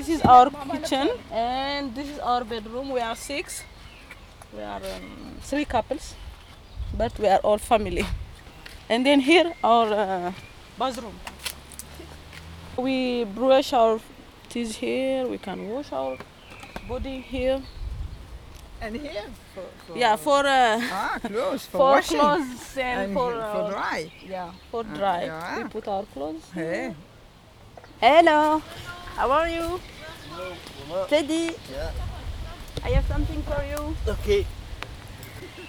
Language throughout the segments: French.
This is our kitchen and this is our bedroom. We are six. We are um, three couples, but we are all family. And then here our uh, bathroom. We brush our teeth here. We can wash our body here. And here for, for Yeah, for uh, ah clothes for, for washing clothes and, and for, for uh, dry. yeah for Uh, dry. yeah. We put our clothes. Hey. Hello, how are you? Teddy. I have something for you. Okay.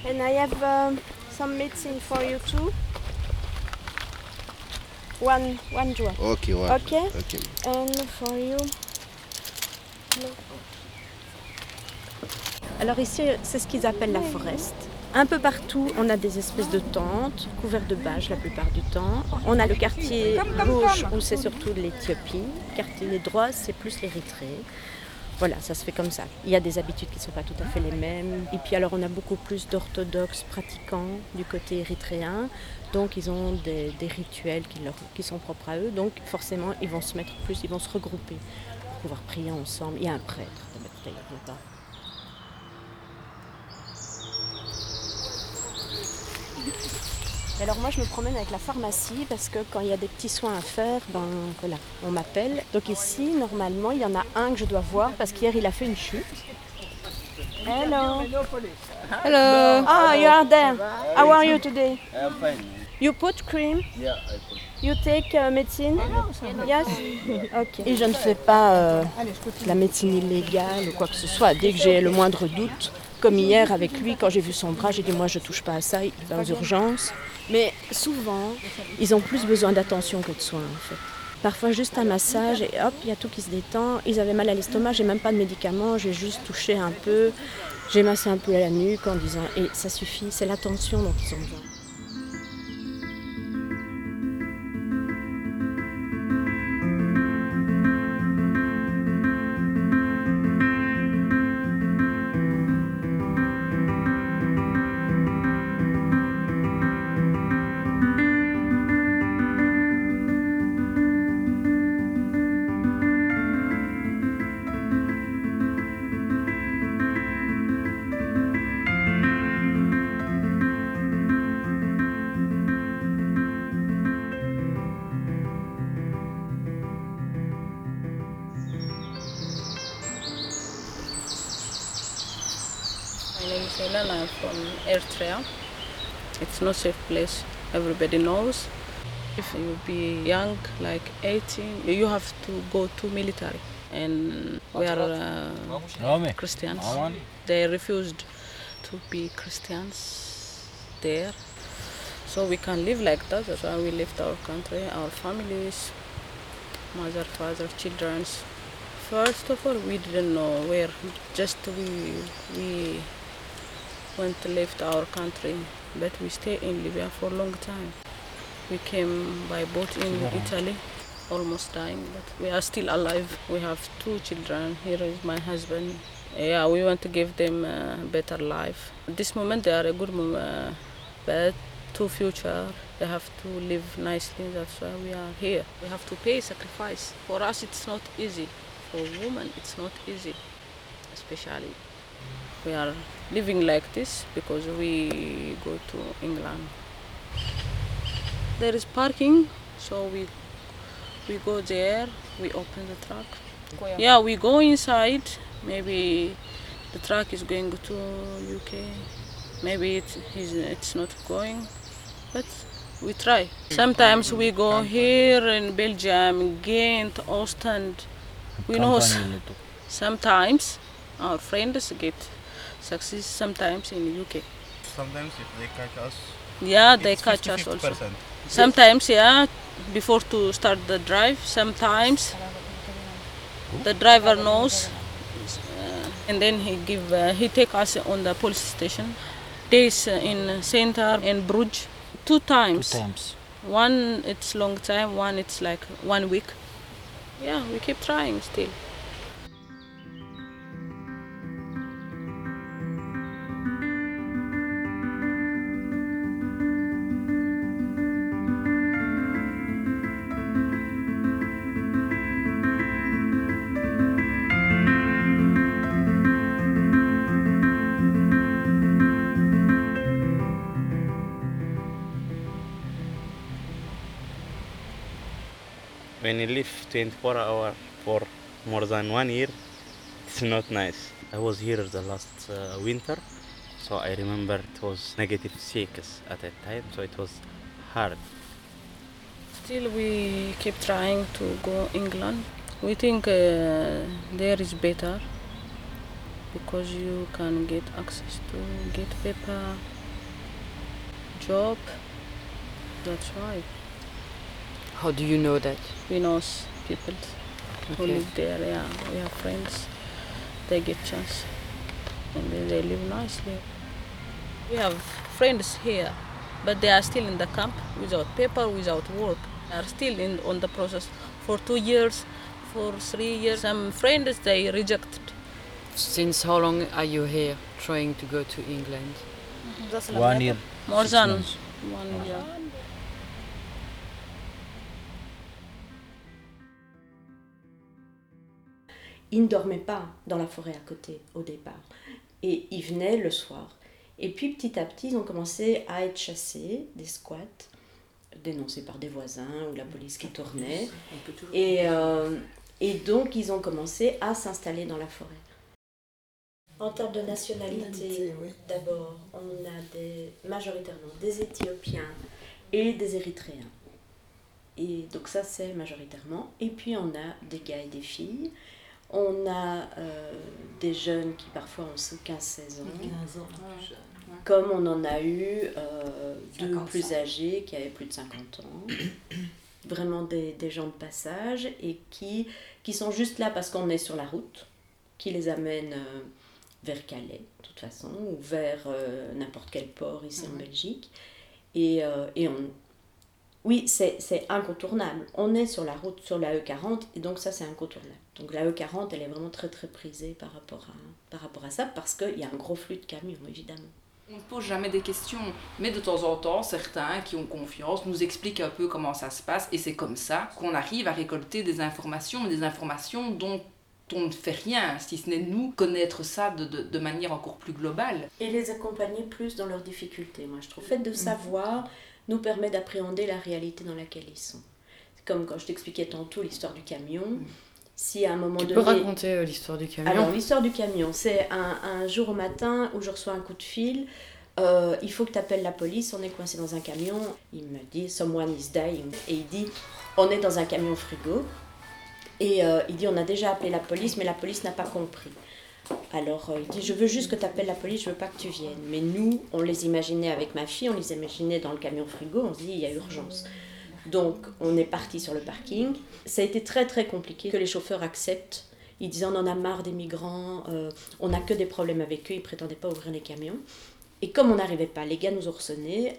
And I have um, some medicine for you too. One, one joint. Okay, well. Okay? Okay. And for you. Alors ici, c'est ce qu'ils appellent la forest. Un peu partout, on a des espèces de tentes couvertes de bâches la plupart du temps. On a le quartier gauche où c'est surtout l'Éthiopie. Le quartier droit, c'est plus l'Érythrée. Voilà, ça se fait comme ça. Il y a des habitudes qui ne sont pas tout à fait les mêmes. Et puis alors on a beaucoup plus d'orthodoxes pratiquants du côté érythréen. Donc ils ont des, des rituels qui, leur- qui sont propres à eux. Donc forcément ils vont se mettre plus, ils vont se regrouper pour pouvoir prier ensemble. Il y a un prêtre. D'ailleurs, il y a pas. Et Alors moi je me promène avec la pharmacie parce que quand il y a des petits soins à faire, ben voilà, on m'appelle. Donc ici normalement il y en a un que je dois voir parce qu'hier il a fait une chute. Hello. Hello. Ah, you are there. How are you today? I'm fine. You put cream? Yeah, I put. You take uh, medicine? Yes? Ok. Et je ne fais pas euh, la médecine illégale ou quoi que ce soit. Dès que j'ai le moindre doute, comme hier avec lui, quand j'ai vu son bras, j'ai dit moi je touche pas à ça, il va aux urgences. Mais souvent, ils ont plus besoin d'attention que de soins en fait. Parfois juste un massage et hop, il y a tout qui se détend. Ils avaient mal à l'estomac, j'ai même pas de médicaments, j'ai juste touché un peu, j'ai massé un peu à la nuque en disant et ça suffit, c'est l'attention dont ils ont besoin. It's not safe place. Everybody knows. If you be young, like 18, you have to go to military. And we are uh, Christians. They refused to be Christians there. So we can live like that. That's why we left our country, our families, mother, father, children. First of all, we didn't know where. Just we we went to left our country, but we stay in Libya for a long time. We came by boat in Italy, almost dying, but we are still alive. We have two children. Here is my husband. Yeah, we want to give them a better life. At this moment, they are a good mom, uh, but to future, they have to live nicely. That's why we are here. We have to pay sacrifice. For us, it's not easy. For women, it's not easy, especially we are living like this because we go to England. There is parking, so we we go there. We open the truck. Yeah, we go inside. Maybe the truck is going to UK. Maybe it is it's not going, but we try. Sometimes we go here in Belgium, Ghent, Ostend. We know sometimes our friends get success. Sometimes in the UK. Sometimes if they catch us, Yeah, they it's catch us 50, also. 50%. Sometimes, yeah, before to start the drive. Sometimes the driver knows, uh, and then he give uh, he take us on the police station. Days in center in Bruges, two times. two times. One it's long time. One it's like one week. Yeah, we keep trying still. When you live 24 hours for more than one year, it's not nice. I was here the last uh, winter, so I remember it was negative six at that time, so it was hard. Still, we keep trying to go England. We think uh, there is better because you can get access to get paper, job. That's why How do you know that? we know s- people who live there. Yeah, we have friends. They get chance and they, they live nicely. We have friends here, but they are still in the camp without paper, without work. They are still in on the process for two years, for three years. Some friends they rejected. Since how long are you here trying to go to England? One year. More than one year. Ils ne dormaient pas dans la forêt à côté au départ. Et ils venaient le soir. Et puis petit à petit, ils ont commencé à être chassés des squats, dénoncés par des voisins ou la police qui tournait. Et, euh, et donc, ils ont commencé à s'installer dans la forêt. En termes de nationalité, oui. d'abord, on a des, majoritairement des Éthiopiens et des Érythréens. Et donc ça, c'est majoritairement. Et puis, on a des gars et des filles. On a euh, des jeunes qui parfois ont 15-16 ans. Comme on en a eu euh, deux plus âgés qui avaient plus de 50 ans. Vraiment des, des gens de passage et qui, qui sont juste là parce qu'on est sur la route, qui les amène euh, vers Calais, de toute façon, ou vers n'importe quel port ici en Belgique. Et, et on, oui, c'est c'est incontournable. On est sur la route, sur la E40, et donc ça, c'est incontournable. Donc la E40, elle est vraiment très très prisée par rapport à, par rapport à ça, parce qu'il y a un gros flux de camions, évidemment. On ne pose jamais des questions, mais de temps en temps, certains qui ont confiance nous expliquent un peu comment ça se passe, et c'est comme ça qu'on arrive à récolter des informations, mais des informations dont on ne fait rien, si ce n'est nous connaître ça de, de- de manière encore plus globale. Et les accompagner plus dans leurs difficultés, moi je trouve. Le fait de savoir nous permet d'appréhender la réalité dans laquelle ils sont. Comme quand je t'expliquais tantôt l'histoire du camion. Si à un moment Tu donné... peux raconter euh, l'histoire du camion Alors, l'histoire du camion, c'est un, un jour au matin où je reçois un coup de fil. euh, il faut que tu appelles la police, on est coincé dans un camion. Il me dit Someone is dying. Et il dit On est dans un camion frigo. Et euh, il dit On a déjà appelé la police, mais la police n'a pas compris. Alors euh, il dit Je veux juste que tu appelles la police, je veux pas que tu viennes. Mais nous, on les imaginait avec ma fille, on les imaginait dans le camion frigo, on se dit Il y a urgence. Donc on est parti sur le parking. Ça a été très très compliqué que les chauffeurs acceptent. Ils disaient on en a marre des migrants, euh, on n'a que des problèmes avec eux, ils prétendaient pas ouvrir les camions. Et comme on n'arrivait pas, les gars nous ont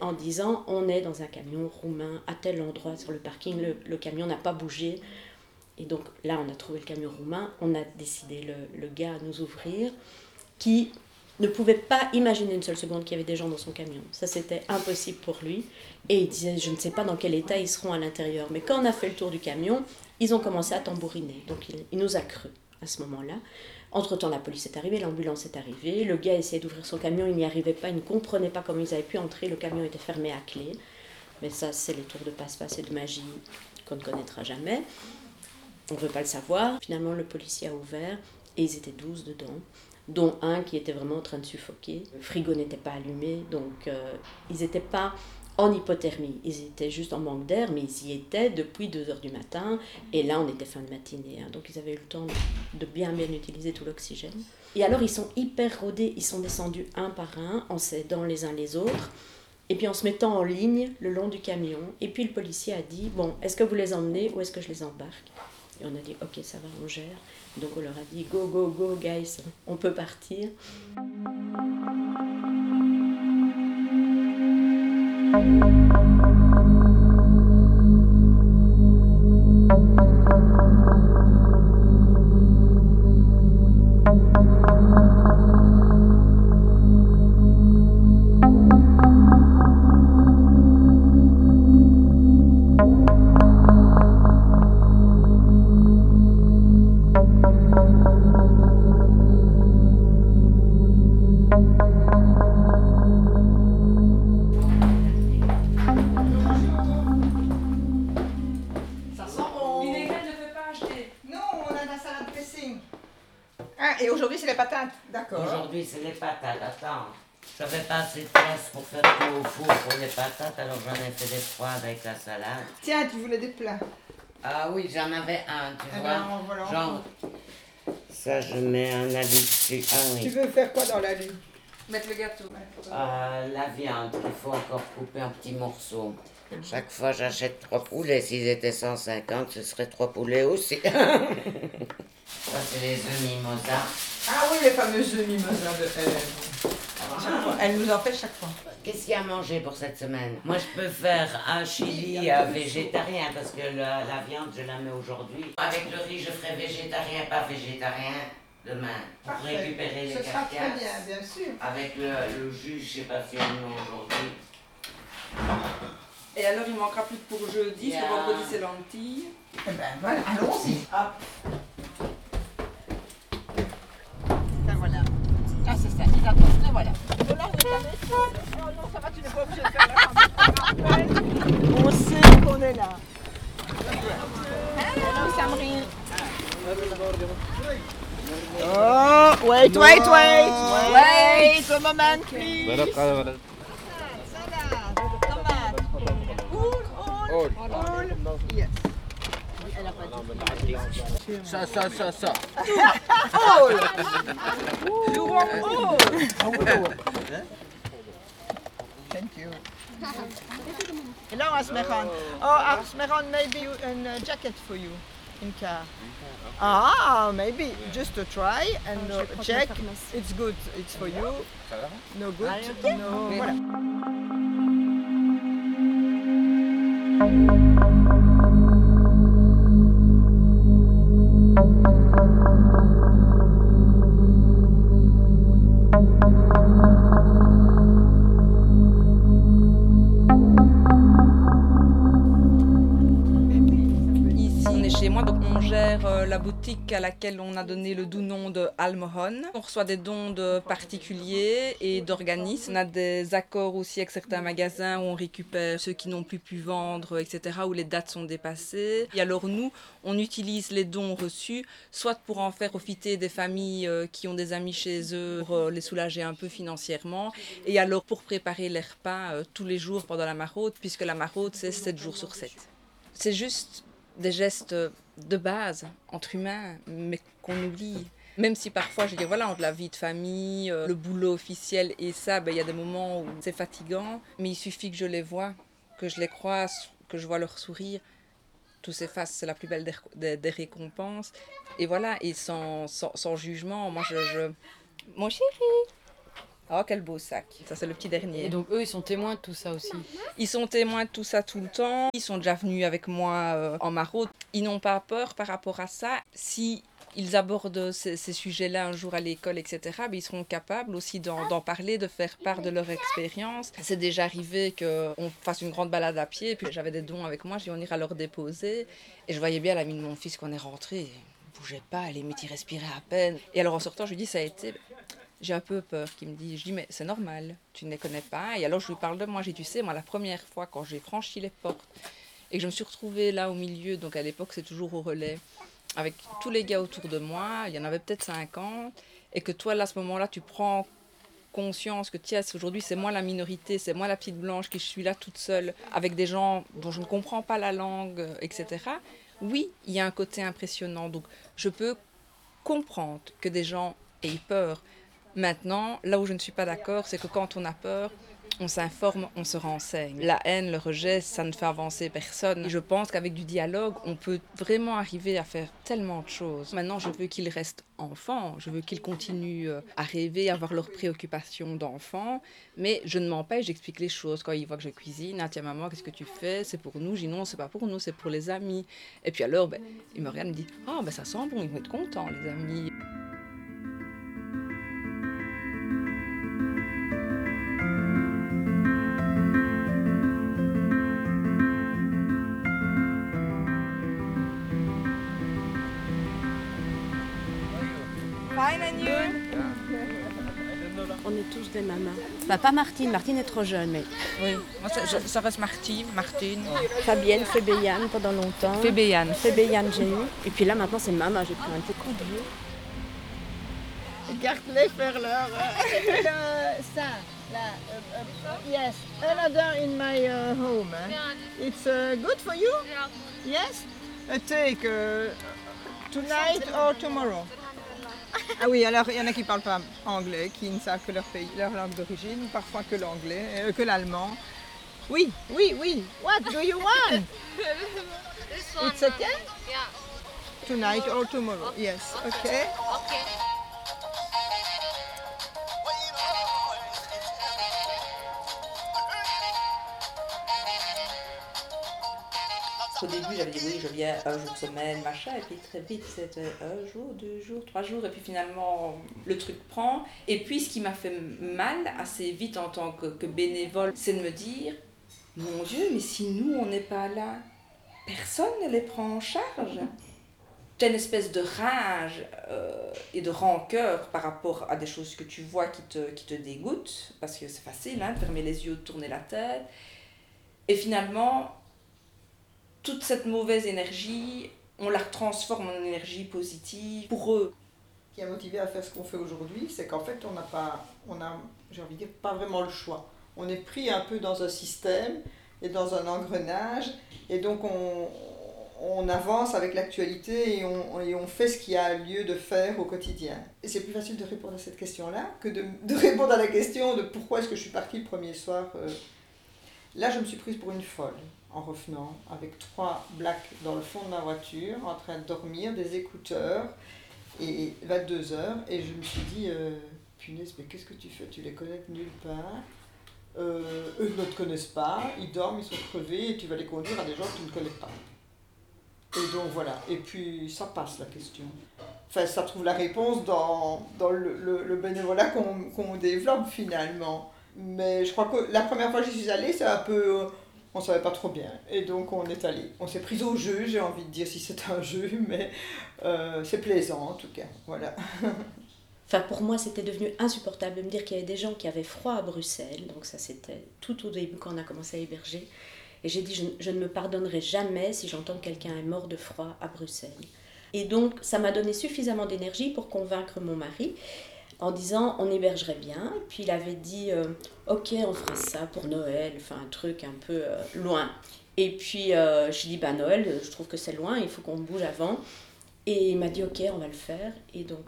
en disant on est dans un camion roumain à tel endroit sur le parking, le, le camion n'a pas bougé. Et donc là on a trouvé le camion roumain, on a décidé le, gars à nous ouvrir, qui ne pouvait pas imaginer une seule seconde qu'il y avait des gens dans son camion. Ça c'était impossible pour lui. Et il disait je ne sais pas dans quel état ils seront à l'intérieur. Mais quand on a fait le tour du camion, ils ont commencé à tambouriner. Donc il, il nous a cru à ce moment-là. Entre-temps, la police est arrivée, l'ambulance est arrivée, le gars essayait d'ouvrir son camion, il n'y arrivait pas, il ne comprenait pas comment ils avaient pu entrer, le camion était fermé à clé. Mais ça, c'est les tours de passe-passe et de magie qu'on ne connaîtra jamais. On ne veut pas le savoir. Finalement, le policier a ouvert et ils étaient 12 dedans, dont un qui était vraiment en train de suffoquer. Le frigo n'était pas allumé, donc euh, ils n'étaient pas en hypothermie. Ils étaient juste en manque d'air, mais ils y étaient depuis 2 heures du matin. Et là, on était fin de matinée. hein, donc, ils avaient eu le temps de bien, bien utiliser tout l'oxygène. Et alors, ils sont hyper rodés. Ils sont descendus un par un, en s'aidant les uns les autres. Et puis, en se mettant en ligne le long du camion. Et puis, le policier a dit Bon, est-ce que vous les emmenez ou est-ce que je les embarque? Et on a dit, ok, ça va, on gère. Donc on leur a dit, go, go, go, guys, on peut partir. D'accord. Aujourd'hui, c'est les patates. Attends, j'avais pas assez de place pour faire tout au four pour les patates, alors j'en ai fait des froides avec la salade. Tiens, tu voulais des plats. Ah oui, j'en avais un, tu Eh vois. ben, voilà Genre, ça, je mets un habit dessus. Ah Tu oui. veux faire quoi dans la lune Mettre le gâteau. Euh, la viande, il faut encore couper en petits morceaux. Chaque fois, j'achète trois poulets. S'ils étaient 150, ce serait trois poulets aussi. ça, c'est les œufs mimosa. Ah oui, les fameuses mimosas de elle. Elle nous en fait chaque fois. Qu'est-ce qu'il y a à manger pour cette semaine? Moi, je peux faire un chili euh, végétarien parce que la, la viande, je la mets aujourd'hui. Avec le riz, je ferai végétarien, pas végétarien demain. Pour Parfait. récupérer les Ce sera très bien, bien sûr. Avec le, le jus, je sais pas si on aujourd'hui. Et alors, il manquera plus que pour jeudi, Yeah. parce que vendredi, c'est lentilles. Eh ben voilà, allons-y. Hop. On sait qu'on est là. Hello, Samri. Oh, wait, wait, wait. Wait a moment, please. All, all, yes. Så, så, så, så. Ål! Du var ål! Thank you. Hello, Asmeron. Oh, uh, Asmeron, maybe a jacket for you in car. Ah, maybe just to try and uh, check. It's good. It's for you. No good. No. Voilà. Thank you. Euh, la boutique à laquelle on a donné le doux nom de Almohon. On reçoit des dons de particuliers et d'organismes. On a des accords aussi avec certains magasins où on récupère ceux qui n'ont plus pu vendre, etc., où les dates sont dépassées. Et alors nous, on utilise les dons reçus, soit pour en faire profiter des familles euh, qui ont des amis chez eux, pour euh, les soulager un peu financièrement, et alors pour préparer les repas tous les jours pendant la maraude, puisque la maraude, c'est 7 jours sur 7. C'est juste des gestes de base entre humains, mais qu'on oublie. Même si parfois, je dis, voilà, entre la vie de famille, euh, le boulot officiel et ça, ben, il y a des moments où c'est fatigant, mais il suffit que je les vois, que je les croise, que je vois leur sourire, tout s'efface, c'est la plus belle des, des- récompenses. Et voilà, et sans, sans, sans jugement, moi je, je... Mon chéri Oh, quel beau sac Ça, c'est le petit dernier. Et donc eux, ils sont témoins de tout ça aussi. Ils sont témoins de tout ça tout le temps. Ils sont déjà venus avec moi euh, en maraude. Ils n'ont pas peur par rapport à ça. Si ils abordent ces, ces sujets-là un jour à l'école, etc., ben, ils seront capables aussi d'en parler, de faire part de leur expérience. C'est déjà arrivé qu'on fasse une grande balade à pied, puis j'avais des dons avec moi, je dis on ira leur déposer. Et je voyais bien la mine de mon fils qu'on est rentré, il bougeait pas, limite il respirait à peine. Et alors en sortant, je lui dis ça a été j'ai un peu peur qu'il me dit, je dis mais c'est normal, tu ne les connais pas. Et alors je lui parle de moi, j'ai tu sais, moi la première fois quand j'ai franchi les portes et que je me suis retrouvée là au milieu, donc à l'époque c'est toujours au relais, avec tous les gars autour de moi, il y en avait peut-être 50, et que toi là à ce moment-là tu prends conscience que tiens, aujourd'hui c'est moi la minorité, c'est moi la petite blanche qui suis là toute seule avec des gens dont je ne comprends pas la langue, etc. Oui, il y a un côté impressionnant, donc je peux comprendre que des gens aient peur. Maintenant, là où je ne suis pas d'accord, c'est que quand on a peur, on s'informe, on se renseigne. La haine, le rejet, ça ne fait avancer personne. Et je pense qu'avec du dialogue, on peut vraiment arriver à faire tellement de choses. Maintenant, je veux qu'ils restent enfants, je veux qu'ils continuent euh, à rêver, à avoir leurs préoccupations d'enfants, mais je ne m'empêche, j'explique les choses. Quand ils voient que je cuisine, ah tiens maman, qu'est-ce que tu fais? C'est pour nous dis non, c'est pas pour nous, c'est pour les amis. Et puis alors, ben, ils me regardent et me disent, ah ben ça sent bon, ils vont être contents les amis. Des mamas. Enfin, pas Martine, Martine est trop jeune, mais Oui, moi ça, je- ça reste Martine, Martine. Fabienne, Fébéyane pendant longtemps. Fébéyane. Fébéyane, j'ai eu. Et puis là, maintenant, c'est maman, j'ai pris un petit coup de vieux. Gartley faire leur. euh, ça, là. euh, euh, yes, another in my uh, home. eh. It's uh, good for you? Yes? Uh, take uh, tonight or tomorrow? Ah oui, alors il y en a qui ne parlent pas anglais, qui ne savent que leur, pays, leur langue d'origine, ou parfois que l'anglais, euh, que l'allemand. Oui, oui, oui. What do you want? It's okay? Tonight or tomorrow? Yes, okay. Au début, j'avais dit oui, je viens un jour semaine, machin, et puis très vite, c'était un jour, deux jours, trois jours, et puis finalement, le truc prend. Et puis, ce qui m'a fait mal assez vite en tant que, bénévole, c'est de me dire, mon Dieu, mais si nous, on n'est pas là, personne ne les prend en charge. T'as une espèce de rage euh, et de rancœur par rapport à des choses que tu vois qui te, qui te dégoûtent, parce que c'est facile, hein, de fermer les yeux, de tourner la tête. Et finalement, toute cette mauvaise énergie, on la transforme en énergie positive pour eux. Ce qui a motivé à faire ce qu'on fait aujourd'hui, c'est qu'en fait, on n'a pas, on a, j'ai envie de dire, pas vraiment le choix. On est pris un peu dans un système et dans un engrenage, et donc on, on avance avec l'actualité et on, et on fait ce qu'il y a lieu de faire au quotidien. Et c'est plus facile de répondre à cette question-là que de, de répondre à la question de pourquoi est-ce que je suis partie le premier soir. euh. Là, je me suis prise pour une folle en revenant, avec trois blacks dans le fond de ma voiture, en train de dormir, des écouteurs, et 22 heures, et je me suis dit, euh, punaise, mais qu'est-ce que tu fais? Tu les connais nulle part? Euh, eux ne te connaissent pas, ils dorment, ils sont crevés, et tu vas les conduire à des gens que tu ne connais pas. Et donc voilà, et puis ça passe la question. Enfin, ça trouve la réponse dans, dans le, le, le bénévolat qu'on qu'on développe finalement. Mais je crois que la première fois que j'y suis allée, c'est un peu. On savait pas trop bien. Et donc on est allé. On s'est pris au jeu, j'ai envie de dire si c'est un jeu, mais euh, c'est plaisant en tout cas. Voilà. Enfin, pour moi, c'était devenu insupportable de me dire qu'il y avait des gens qui avaient froid à Bruxelles. Donc ça, c'était tout au début quand on a commencé à héberger. Et j'ai dit, je, je ne me pardonnerai jamais si j'entends que quelqu'un est mort de froid à Bruxelles. Et donc, ça m'a donné suffisamment d'énergie pour convaincre mon mari en disant, on hébergerait bien. Et puis il avait dit, euh, ok, on fera ça pour Noël, enfin un truc un peu euh, loin. Et puis euh, je dis, bah Noël, je trouve que c'est loin, il faut qu'on bouge avant. Et il m'a dit, ok, on va le faire. Et donc,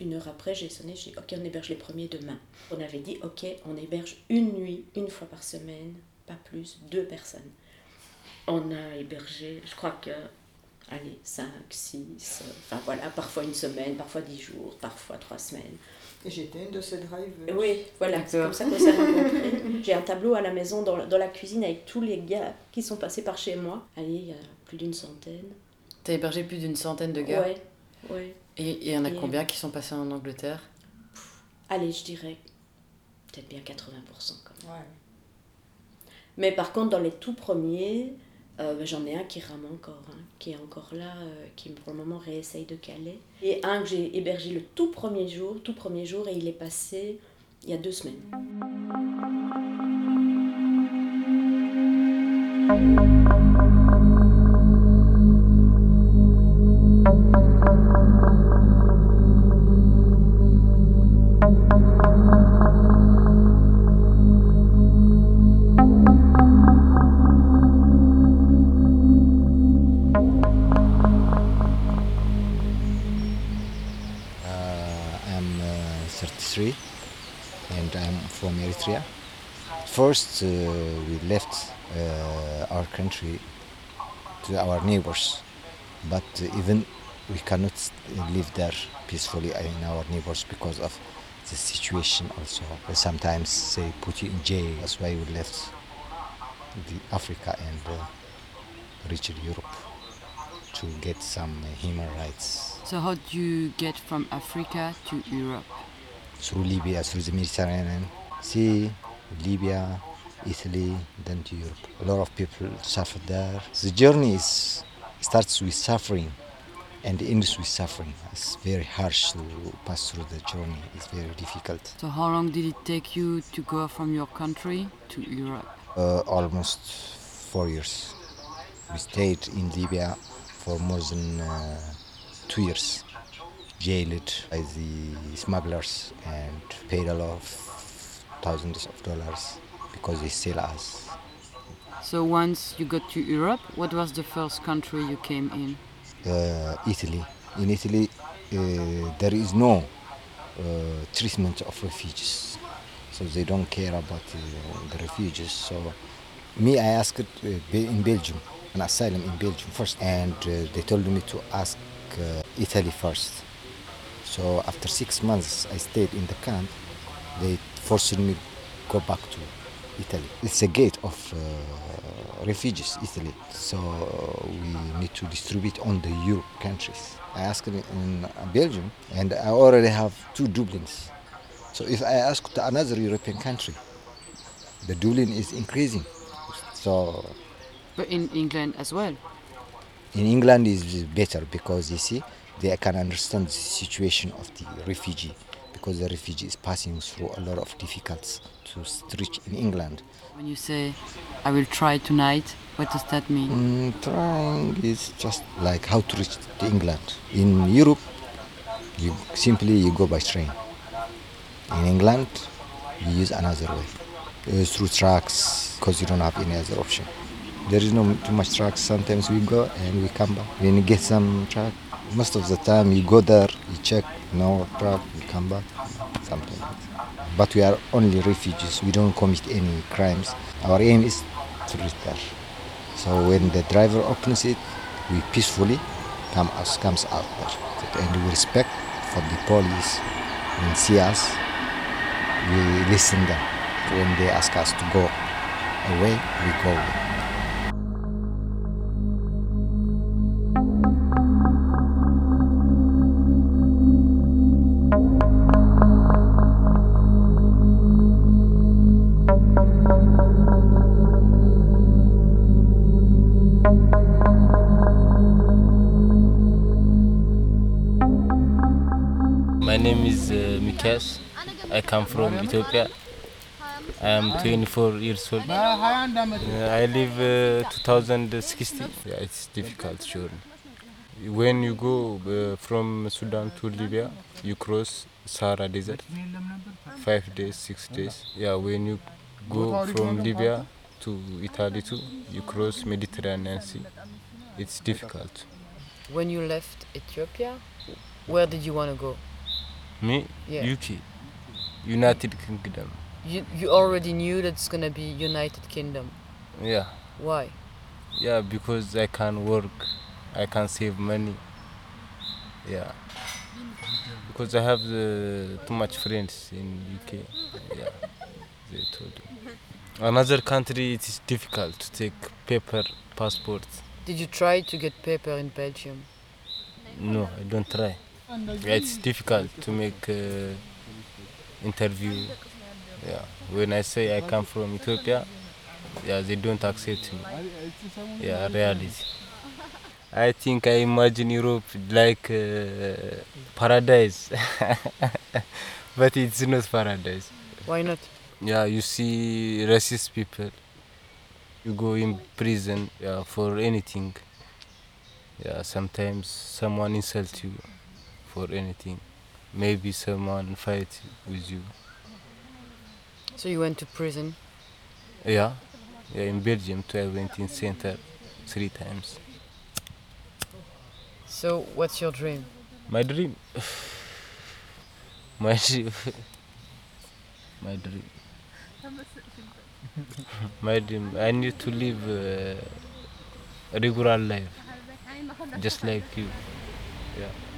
une heure après, j'ai sonné, j'ai dit, ok, on héberge les premiers demain. On avait dit, ok, on héberge une nuit, une fois par semaine, pas plus, deux personnes. On a hébergé, je crois que, allez, 5, 6, enfin voilà, parfois une semaine, parfois dix jours, parfois trois semaines. Et j'étais une de ces drivers. Oui, voilà, c'est comme ça qu'on s'est rencontrés. J'ai un tableau à la maison dans, dans la cuisine avec tous les gars qui sont passés par chez moi. Allez, il y a plus d'une centaine. T'as hébergé plus d'une centaine de gars? Ouais, ouais. Et il y en a Et- combien qui sont passés en Angleterre? Allez, je dirais peut-être bien 80% quand même. Ouais. Mais par contre, dans les tout premiers, euh, ben, j'en ai un qui rame encore, hein, qui est encore là, euh, qui pour le moment réessaye de caler. Et un que j'ai hébergé le tout premier jour, tout premier jour, et il est passé il y a deux semaines. First, uh, we left uh, our country to our neighbors, but uh, even we cannot live there peacefully in our neighbors because of the situation also. Sometimes they put you in jail. That's why we left the Africa and uh, reached Europe to get some human rights. So how do you get from Africa to Europe through Libya, through the Mediterranean Sea, Libya, Italy, then to Europe. A lot of people suffer there. The journey is, starts with suffering and ends with suffering. It's very harsh to pass through the journey. It's very difficult. So how long did it take you to go from your country to Europe Uh, almost four years. We stayed in Libya for more than uh, two years. jailed by the smugglers and paid a lot of thousands of dollars because they sell us. So once you got to Europe, what was the first country you came in? Uh, Italy. In Italy, uh, there is no uh, treatment of refugees, so they don't care about uh, the refugees. So, me, I asked uh, in Belgium, an asylum in Belgium first, and uh, they told me to ask uh, Italy first. So after six months, I stayed in the camp. They forced me go back to Italy. It's a gate of uh, refugees, Italy. So we need to distribute on the Europe countries. I asked in in Belgium, and I already have two Dublins. So if I ask to another European country, the Dublin is increasing. So But in England as well. in England is better because you see they can understand the situation of the refugee because the refugee is passing through a lot of difficulties to reach in England. When you say, I will try tonight, what does that mean? Mm, trying is just like how to reach to England. In Europe, you simply you go by train. In England, you use another way uh, through trucks because you don't have any other option. There is no too much trucks. Sometimes we go and we come back. When you get some truck, most of the time you go there, you check, no truck, you come back, something. But we are only refugees. We don't commit any crimes. Our aim is to return. So when the driver opens it, we peacefully come us comes out there, and we respect for the police. When see us, we listen them. When they ask us to go away, we go My name is uh, Mikas. I come from Ethiopia. I am 24 years old. Uh, I live uh, 2016. Yeah, it's difficult, sure. When you go uh, from Sudan to Libya, you cross Sahara Desert. Five days, six days. Yeah, when you go from Libya to Italy too, you cross Mediterranean Sea. It's difficult. When you left Ethiopia, where did you want to go? Me, Yeah. UK, United Kingdom. You, you already knew that it's gonna be United Kingdom. Yeah. Why? Yeah, because I can work, I can save money. Yeah. Because I have uh, too much friends in UK. Yeah, they told me. Another country it is difficult to take paper passport. Did you try to get paper in Belgium? No, I don't try. Yeah, it's difficult to make uh, interview. Yeah, when I say I come from Ethiopia, yeah, they don't accept me. Yeah, reality. I think I imagine Europe like uh, paradise, but it's not paradise. Why not? Yeah, you see racist people. You go in prison yeah, for anything. Yeah, sometimes someone insults you for anything. Maybe someone fight with you. So you went to prison. Yeah, yeah. In Belgium, too, I went in center three times. So what's your dream? My dream. My dream. My dream. My dream. I need to live uh, a regular life, just like you. Yeah.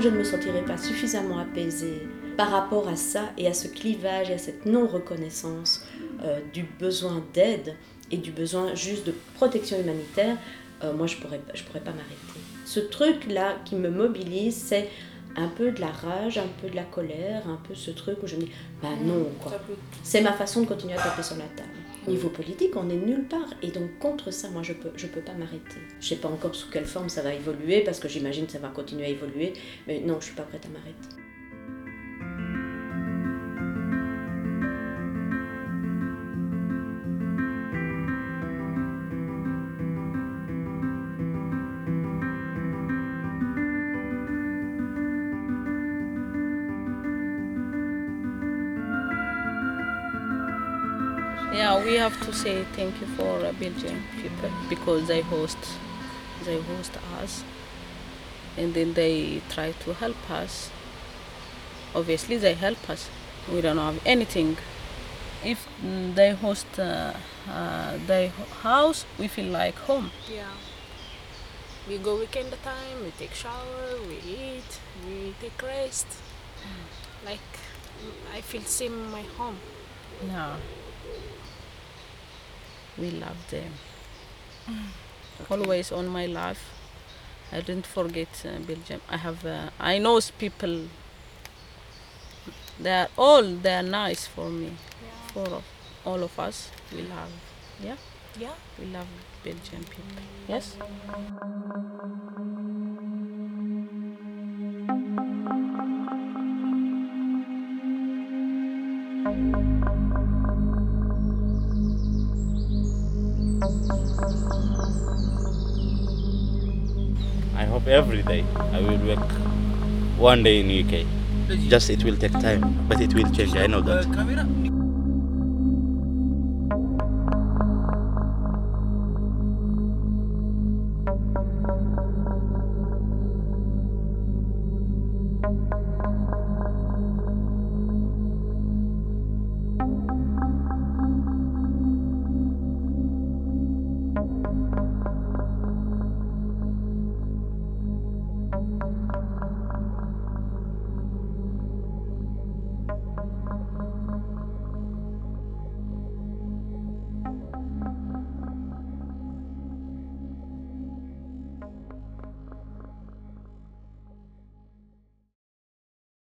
Que je ne me sentirai pas suffisamment apaisée par rapport à ça et à ce clivage et à cette non-reconnaissance euh, du besoin d'aide et du besoin juste de protection humanitaire, euh, moi je ne pourrais, je pourrais pas m'arrêter. Ce truc-là qui me mobilise, c'est un peu de la rage, un peu de la colère, un peu ce truc où je me dis, bah non, quoi. C'est ma façon de continuer à taper sur la table. Niveau politique, on n'est nulle part. Et donc, contre ça, moi, je peux, je peux pas m'arrêter. Je sais pas encore sous quelle forme ça va évoluer, parce que j'imagine que ça va continuer à évoluer. Mais non, je suis pas prête à m'arrêter. Have to say thank you for uh, Belgian people because they host, they host us, and then they try to help us. Obviously, they help us. We don't have anything. If mm, they host uh, uh, their house, we feel like home. Yeah. We go weekend time, we take shower, we eat, we take rest. Like I feel same my home. Yeah. We love them. Always on my life. I didn't forget uh, Belgium. I have. Uh, I know people. They are all. They are nice for me. For of- all of us, we love. Yeah. Yeah. We love Belgian people. Yes. I hope every day I will work one day in UK. Just it will take time, but it will change. I know that. Uh,